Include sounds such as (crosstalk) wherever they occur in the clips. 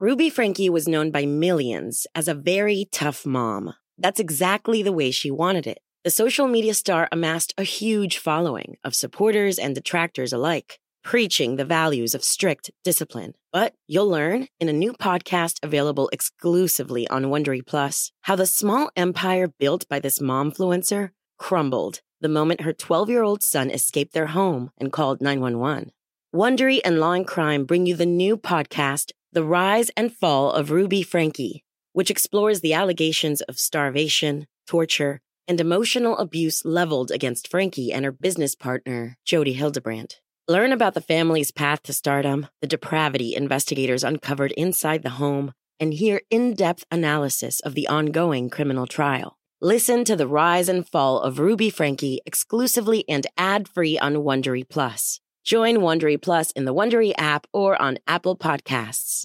Ruby Frankie was known by millions as a very tough mom. That's exactly the way she wanted it. The social media star amassed a huge following of supporters and detractors alike, preaching the values of strict discipline. But you'll learn in a new podcast available exclusively on Wondery Plus how the small empire built by this momfluencer crumbled the moment her 12 year old son escaped their home and called 911. Wondery and Law and Crime bring you the new podcast, The Rise and Fall of Ruby Frankie, which explores the allegations of starvation, torture, and emotional abuse leveled against Frankie and her business partner, Jody Hildebrandt. Learn about the family's path to stardom, the depravity investigators uncovered inside the home, and hear in depth analysis of the ongoing criminal trial. Listen to the rise and fall of Ruby Frankie exclusively and ad free on Wondery Plus. Join Wondery Plus in the Wondery app or on Apple Podcasts.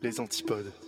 Les antipodes.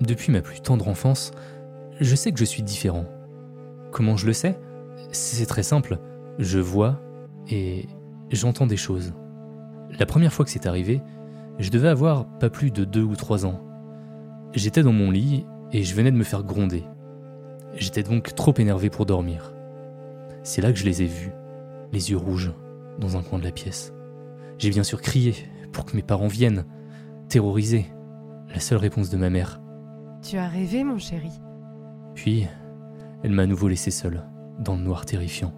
Depuis ma plus tendre enfance, je sais que je suis différent. Comment je le sais? C'est très simple. Je vois et j'entends des choses. La première fois que c'est arrivé, je devais avoir pas plus de deux ou trois ans. J'étais dans mon lit et je venais de me faire gronder. J'étais donc trop énervé pour dormir. C'est là que je les ai vus, les yeux rouges, dans un coin de la pièce. J'ai bien sûr crié pour que mes parents viennent, terrorisé. La seule réponse de ma mère. Tu as rêvé, mon chéri Puis, elle m'a à nouveau laissé seul, dans le noir terrifiant.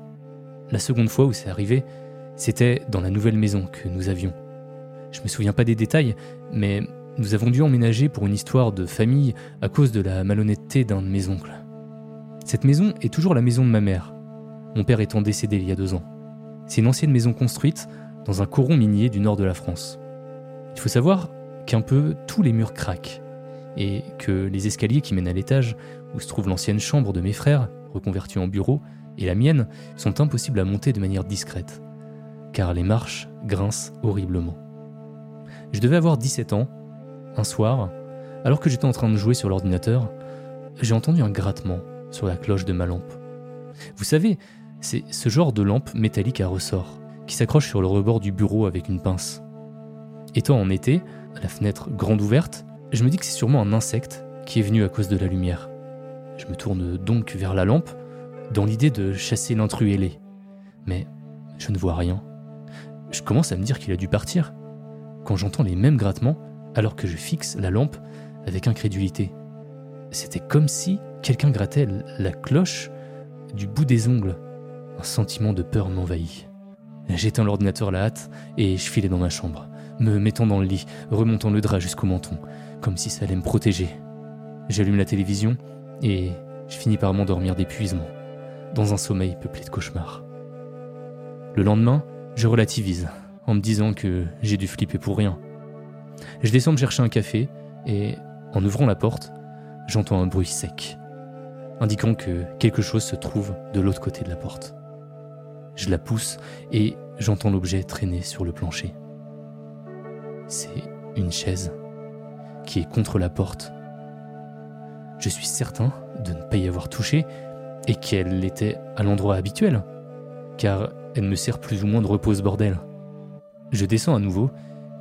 La seconde fois où c'est arrivé, c'était dans la nouvelle maison que nous avions. Je me souviens pas des détails, mais nous avons dû emménager pour une histoire de famille à cause de la malhonnêteté d'un de mes oncles. Cette maison est toujours la maison de ma mère, mon père étant décédé il y a deux ans. C'est une ancienne maison construite dans un coron minier du nord de la France. Il faut savoir qu'un peu tous les murs craquent et que les escaliers qui mènent à l'étage où se trouve l'ancienne chambre de mes frères, reconvertie en bureau, et la mienne, sont impossibles à monter de manière discrète, car les marches grincent horriblement. Je devais avoir 17 ans. Un soir, alors que j'étais en train de jouer sur l'ordinateur, j'ai entendu un grattement sur la cloche de ma lampe. Vous savez, c'est ce genre de lampe métallique à ressort, qui s'accroche sur le rebord du bureau avec une pince. Étant en été, la fenêtre grande ouverte, je me dis que c'est sûrement un insecte qui est venu à cause de la lumière. Je me tourne donc vers la lampe, dans l'idée de chasser l'intrus ailé. Mais je ne vois rien. Je commence à me dire qu'il a dû partir, quand j'entends les mêmes grattements alors que je fixe la lampe avec incrédulité. C'était comme si quelqu'un grattait la cloche du bout des ongles. Un sentiment de peur m'envahit. J'éteins l'ordinateur à la hâte et je filais dans ma chambre, me mettant dans le lit, remontant le drap jusqu'au menton, comme si ça allait me protéger. J'allume la télévision et je finis par m'endormir d'épuisement, dans un sommeil peuplé de cauchemars. Le lendemain, je relativise, en me disant que j'ai dû flipper pour rien. Je descends me chercher un café et, en ouvrant la porte, j'entends un bruit sec, indiquant que quelque chose se trouve de l'autre côté de la porte. Je la pousse et j'entends l'objet traîner sur le plancher. C'est une chaise qui est contre la porte. Je suis certain de ne pas y avoir touché et qu'elle était à l'endroit habituel, car elle me sert plus ou moins de repose bordel. Je descends à nouveau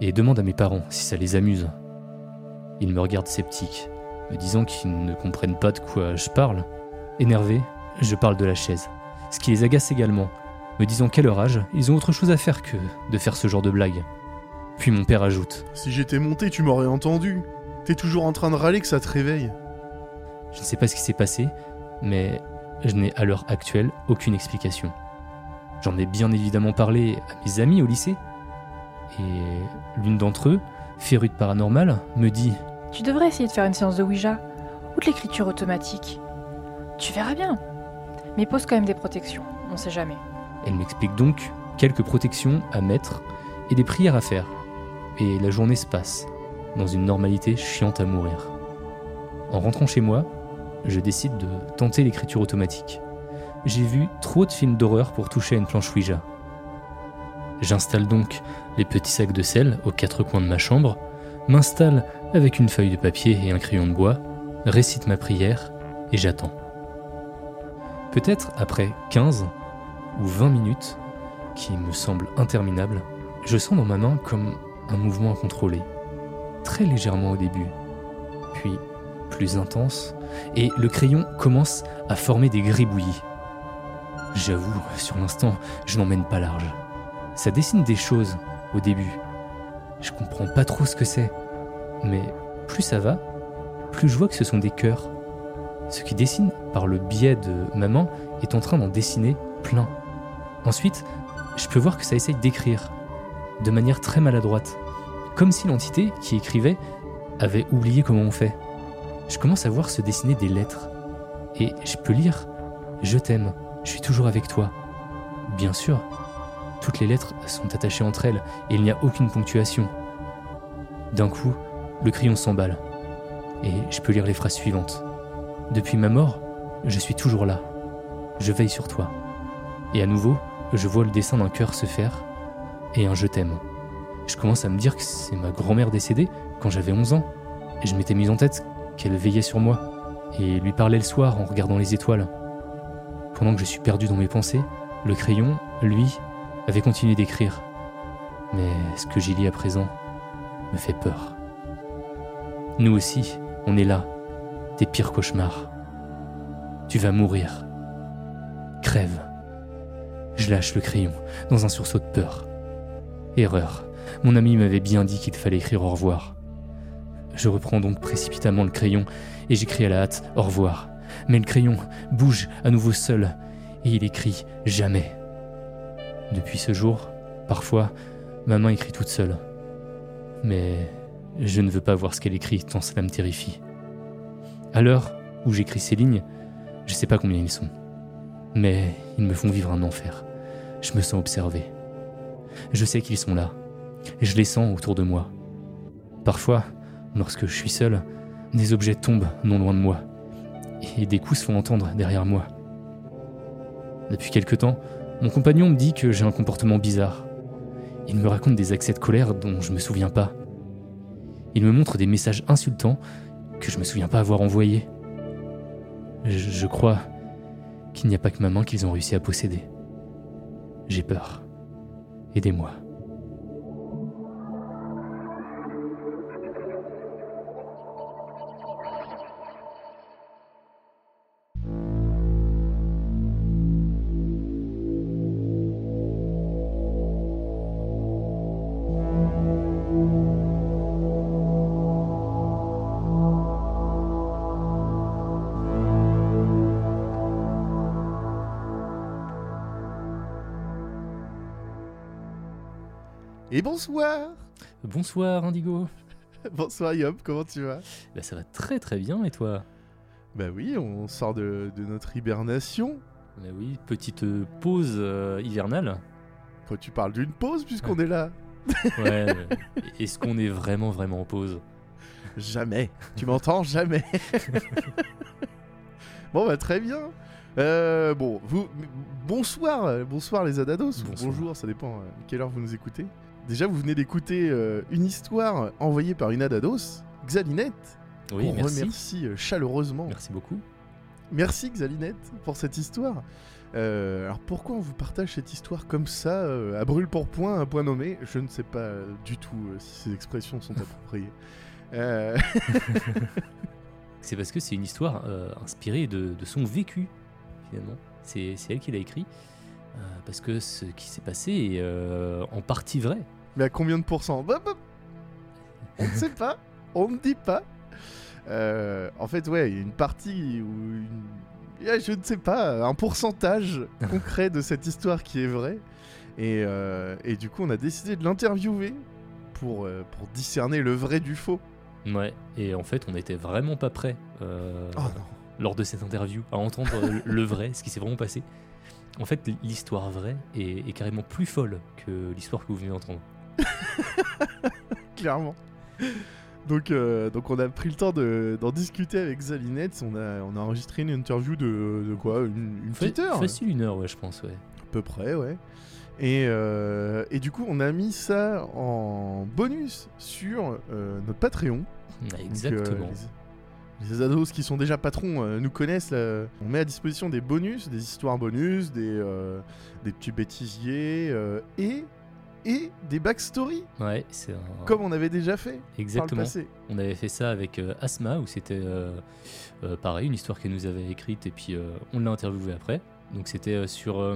et demande à mes parents si ça les amuse. Ils me regardent sceptiques, me disant qu'ils ne comprennent pas de quoi je parle. Énervé, je parle de la chaise, ce qui les agace également, me disant qu'à leur âge, ils ont autre chose à faire que de faire ce genre de blague. Puis mon père ajoute Si j'étais monté, tu m'aurais entendu. T'es toujours en train de râler que ça te réveille. Je ne sais pas ce qui s'est passé, mais je n'ai à l'heure actuelle aucune explication. J'en ai bien évidemment parlé à mes amis au lycée, et l'une d'entre eux, férue de paranormal, me dit Tu devrais essayer de faire une séance de Ouija ou de l'écriture automatique. Tu verras bien. Mais pose quand même des protections, on sait jamais. Elle m'explique donc quelques protections à mettre et des prières à faire. Et la journée se passe, dans une normalité chiante à mourir. En rentrant chez moi, je décide de tenter l'écriture automatique. J'ai vu trop de films d'horreur pour toucher à une planche Ouija. J'installe donc les petits sacs de sel aux quatre coins de ma chambre, m'installe avec une feuille de papier et un crayon de bois, récite ma prière et j'attends. Peut-être après 15 ou 20 minutes, qui me semblent interminables, je sens dans ma main comme un mouvement incontrôlé, très légèrement au début, puis plus intense, et le crayon commence à former des gribouillis. J'avoue, sur l'instant, je n'emmène pas large. Ça dessine des choses au début. Je comprends pas trop ce que c'est, mais plus ça va, plus je vois que ce sont des cœurs. Ce qui dessine par le biais de ma main est en train d'en dessiner plein. Ensuite, je peux voir que ça essaye d'écrire, de manière très maladroite, comme si l'entité qui écrivait avait oublié comment on fait. Je commence à voir se dessiner des lettres, et je peux lire ⁇ Je t'aime, je suis toujours avec toi ⁇ Bien sûr, toutes les lettres sont attachées entre elles et il n'y a aucune ponctuation. D'un coup, le crayon s'emballe, et je peux lire les phrases suivantes. Depuis ma mort, je suis toujours là. Je veille sur toi. Et à nouveau, je vois le dessin d'un cœur se faire et un je t'aime. Je commence à me dire que c'est ma grand-mère décédée quand j'avais 11 ans. Et je m'étais mise en tête qu'elle veillait sur moi et lui parlait le soir en regardant les étoiles. Pendant que je suis perdu dans mes pensées, le crayon, lui, avait continué d'écrire. Mais ce que j'y lis à présent me fait peur. Nous aussi, on est là, tes pires cauchemars. Tu vas mourir. Crève. Je lâche le crayon dans un sursaut de peur. Erreur. Mon ami m'avait bien dit qu'il fallait écrire au revoir. Je reprends donc précipitamment le crayon et j'écris à la hâte au revoir. Mais le crayon bouge à nouveau seul et il écrit jamais. Depuis ce jour, parfois, ma main écrit toute seule. Mais je ne veux pas voir ce qu'elle écrit tant cela me terrifie. À l'heure où j'écris ces lignes, je sais pas combien ils sont. Mais ils me font vivre un enfer. Je me sens observé. Je sais qu'ils sont là. Je les sens autour de moi. Parfois, lorsque je suis seul, des objets tombent non loin de moi. Et des coups se font entendre derrière moi. Depuis quelque temps, mon compagnon me dit que j'ai un comportement bizarre. Il me raconte des accès de colère dont je me souviens pas. Il me montre des messages insultants que je me souviens pas avoir envoyés. Je, je crois qu'il n'y a pas que ma main qu'ils ont réussi à posséder. J'ai peur. Aidez-moi. Et bonsoir Bonsoir Indigo. (laughs) Bonsoir Yop, comment tu vas? Bah ça va très très bien et toi? Bah oui, on sort de, de notre hibernation. Bah oui, petite euh, pause euh, hivernale. Toi, tu parles d'une pause puisqu'on est là. (laughs) Ouais. Est-ce qu'on est vraiment vraiment en pause? Jamais. tu m'entends? Jamais. (laughs) bon bah très bien. Euh, bon, vous, bonsoir, bonsoir les Adados. ou Bonsoir. Bonjour, ça dépend euh, quelle heure vous nous écoutez. Déjà, vous venez d'écouter euh, une histoire envoyée par une Adados, Xalinette. Oui, merci. remercie euh, chaleureusement. Merci beaucoup. Merci Xalinette pour cette histoire. Euh, alors pourquoi on vous partage cette histoire comme ça, euh, à brûle pour point, un point nommé? Je ne sais pas du tout euh, si ces expressions sont appropriées. (laughs) C'est parce que c'est une histoire inspirée de, de son vécu, finalement. C'est elle qui l'a écrit. parce que ce qui s'est passé est en partie vrai. Mais à combien de pourcents Bah, bah, On ne sait pas, on ne dit pas. Euh, en fait, ouais, il y a une partie où une- je ne sais pas, un pourcentage (laughs) concret de cette histoire qui est vrai. Et, euh, et du coup, on a décidé de l'interviewer pour, euh, pour discerner le vrai du faux. Ouais, et en fait, on n'était vraiment pas prêt euh, Oh lors de cette interview à entendre le- le vrai, ce qui s'est vraiment passé. En fait, l'histoire vraie est, est carrément plus folle que l'histoire que vous venez d'entendre. (laughs) clairement. Donc, euh, donc on a pris le temps de- d'en discuter avec Zalinette. On a, on a enregistré une interview de, de quoi Une, une petite heure Facile une heure, ouais, je pense, ouais. À peu près, ouais. Et, euh, et du coup, on a mis ça en bonus sur euh, notre Patreon. Donc, euh, Exactement. les, les ados qui sont déjà patrons nous connaissent. là. On met à disposition des bonus, des histoires bonus, des, des petits bêtisiers et, et des backstories, Ouais, c'est un... comme on avait déjà fait par le Exactement. passé. On avait fait ça avec euh, Asma, où c'était euh, euh, pareil, une histoire qu'elle nous avait écrite, et puis euh, on l'a interviewée après. Donc c'était sur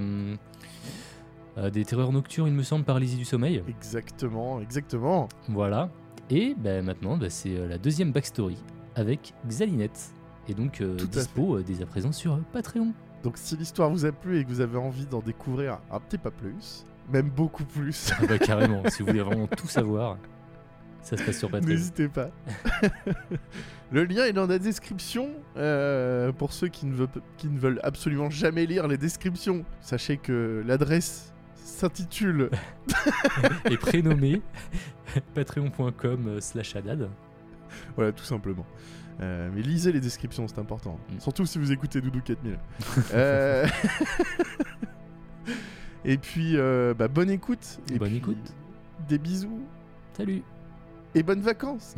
des terreurs nocturnes, il me semble, paralysie du sommeil. Exactement, exactement. Voilà. Et ben, maintenant, bah, c'est la deuxième backstory avec Xalinette. Et donc dispo dès à présent sur Patreon. Donc si l'histoire vous a plu et que vous avez envie d'en découvrir un petit peu plus, même beaucoup plus, Ah bah carrément, si vous voulez vraiment tout savoir, ça se passe sur Patreon. n'hésitez pas. (laughs) Le lien est dans la description. euh, pour ceux qui ne, veulent, qui ne veulent absolument jamais lire les descriptions, sachez que l'adresse s'intitule (laughs) Et prénommé (laughs) patreon.com euh, slash haddad. Voilà, tout simplement. Euh, mais lisez les descriptions, c'est important. Mm. Surtout si vous écoutez Doudou 4000. Euh, Et puis, euh, bah, bonne écoute. Et Bonne puis, écoute. Des bisous Salut et bonnes vacances.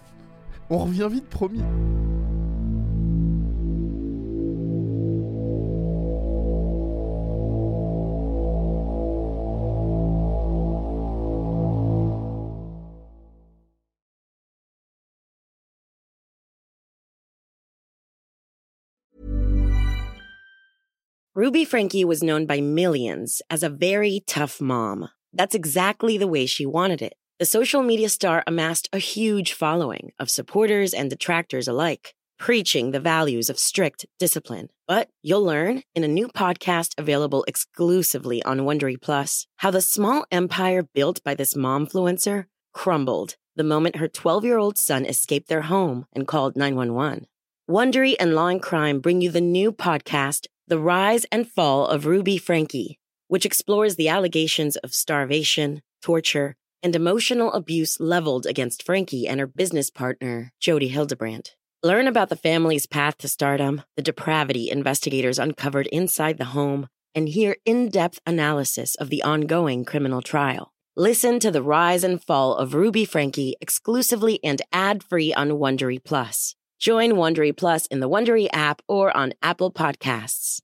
(laughs) On revient vite, promis. Ruby Frankie was known by millions as a very tough mom. That's exactly the way she wanted it. The social media star amassed a huge following of supporters and detractors alike, preaching the values of strict discipline. But you'll learn in a new podcast available exclusively on Wondery Plus how the small empire built by this momfluencer crumbled the moment her 12-year-old son escaped their home and called 911. Wondery and Law and Crime bring you the new podcast, The Rise and Fall of Ruby Frankie, which explores the allegations of starvation, torture, and emotional abuse leveled against Frankie and her business partner, Jody Hildebrandt. Learn about the family's path to stardom, the depravity investigators uncovered inside the home, and hear in depth analysis of the ongoing criminal trial. Listen to the rise and fall of Ruby Frankie exclusively and ad free on Wondery Plus. Join Wondery Plus in the Wondery app or on Apple Podcasts.